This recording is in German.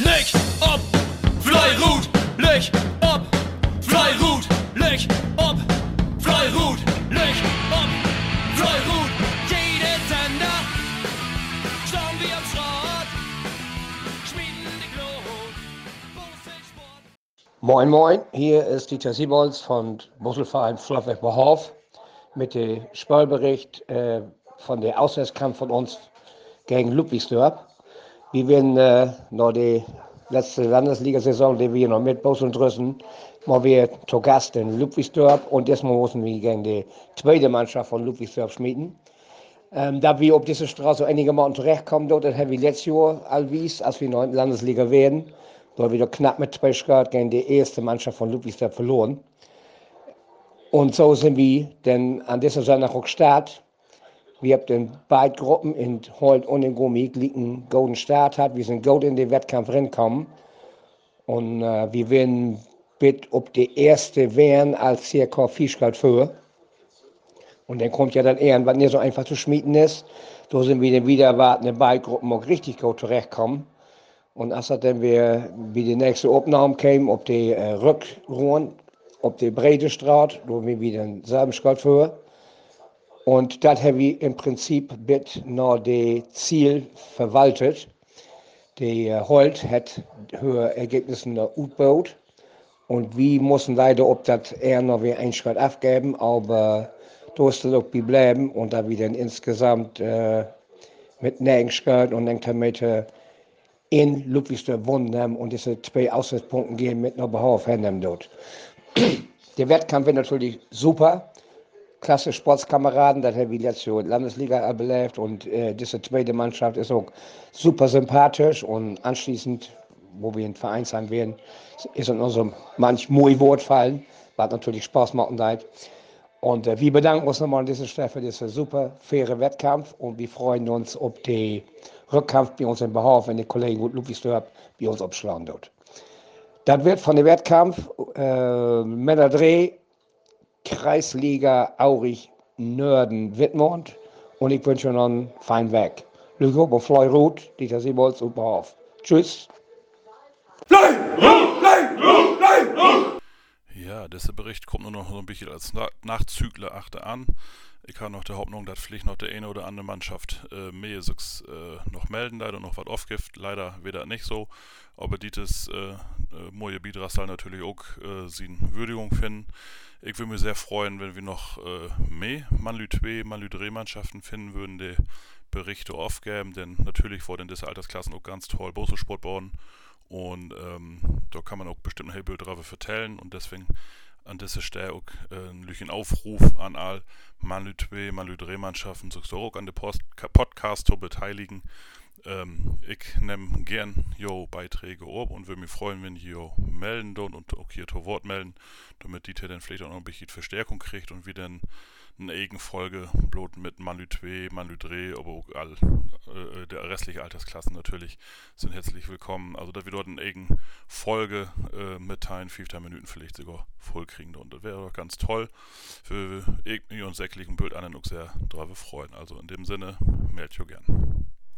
Licht ob, Fleirut, Licht ob, Fleirut, Licht ob, Fleirut, Licht ob, Fleirut. Jede Sender, schauen wir am Schrott, schmieden die Glut. Moin Moin, hier ist Dieter Siebols von Busselverein Fluffweg Behof mit dem Spielbericht äh, von der Auswärtskampf von uns gegen Ludwigsdorf. Wir werden äh, noch die letzte Landesliga-Saison, die wir noch mit Bus und Drüssen, mal wir zu Gast in Ludwigsdorf und erstmal müssen wir gegen die zweite Mannschaft von Ludwigsdorf schmieden. Ähm, da wir auf diese Straße einigermaßen zurechtkommen, dort haben wir letztes Jahr allwies, als wir noch in der Landesliga werden, wir doch knapp mit zwei Grad gegen die erste Mannschaft von Ludwigsdorf verloren. Und so sind wir dann an dieser Sonntag auch gestartet. Wir haben in beiden Gruppen in Holt und in Gummi einen guten Start hat. Wir sind gut in den Wettkampf reinkommen. Und äh, wir werden bitte ob die erste wären als circa Fischgeld für. Und dann kommt ja dann eher, was nicht so einfach zu schmieden ist. Da sind wir dann wieder erwarten, in beiden Gruppen auch richtig gut zurechtkommen. Und als dann wir wie die nächste Aufnahme kämen, ob die äh, Rückruhen, ob die Breite Straat, haben wir wieder selben Schritt für. Und das haben wir im Prinzip mit noch das Ziel verwaltet. Die äh, Holt hat höhere Ergebnisse utbaut. Und wir mussten leider, ob das eher noch wie ein Schritt abgeben, aber es auch bleiben und da wir dann insgesamt äh, mit Nägensgeld und dann damit äh, in Ludwigsdorf gewonnen haben und diese zwei Auswärtspunkte gehen mit noch Behauf dort. Der Wettkampf wird natürlich super klasse Sportskameraden, letztes Jahr Landesliga belebt und äh, diese zweite Mannschaft ist auch super sympathisch und anschließend, wo wir ein Verein sein werden, ist in unserem manch muy Wort fallen, was natürlich Spaß machen hat. Und äh, wir bedanken uns nochmal an dieser Stelle für diesen super faire Wettkampf und wir freuen uns auf den Rückkampf bei uns im Behauf, wenn die Kollegen gut Ludwigsdorf bei uns abschlagen dort. Das wird von dem Wettkampf äh, Männerdreh Kreisliga Aurich Nörden Wittmund und ich wünsche noch einen feinen Weg. Auf Fleurut, Dieter Siebold, super auf. Tschüss. Dieser Bericht kommt nur noch so ein bisschen als Na Nachzügler achte an. Ich habe noch der Hoffnung, dass vielleicht noch der eine oder andere Mannschaft äh, mehr äh, noch melden, leider noch was aufgift. Leider wieder nicht so. Aber dieses äh, äh, Moje Bidrassal natürlich auch äh, sie Würdigung finden. Ich würde mich sehr freuen, wenn wir noch äh, mehr Manlü 2, Manlü 3 Mannschaften finden würden, die Berichte aufgeben, denn natürlich vor in dieser Altersklassen auch ganz toll Boso-Sport bauen und ähm, da kann man auch bestimmt ein Bild drauf vertellen und deswegen an dieser Stelle auch äh, einen Aufruf an all Manlü 2, Manlü 3 Mannschaften, so auch an den Podcast zu beteiligen. Ähm, ich nehme gern jo Beiträge ab und würde mich freuen, wenn ihr melden und auch hier zu Wort melden, damit die dann vielleicht auch noch ein bisschen Verstärkung kriegt und wir dann eine eigene Folge bloß mit Manlü 2, Manlü 3, aber auch all äh, der restliche Altersklassen natürlich sind herzlich willkommen. Also da wir dort eine eigene Folge äh, mitteilen, 15 Minuten vielleicht sogar voll kriegen und das wäre doch ganz toll. Für ich und säcklichen Bild an auch sehr drauf freuen. Also in dem Sinne, meldet ihr gern.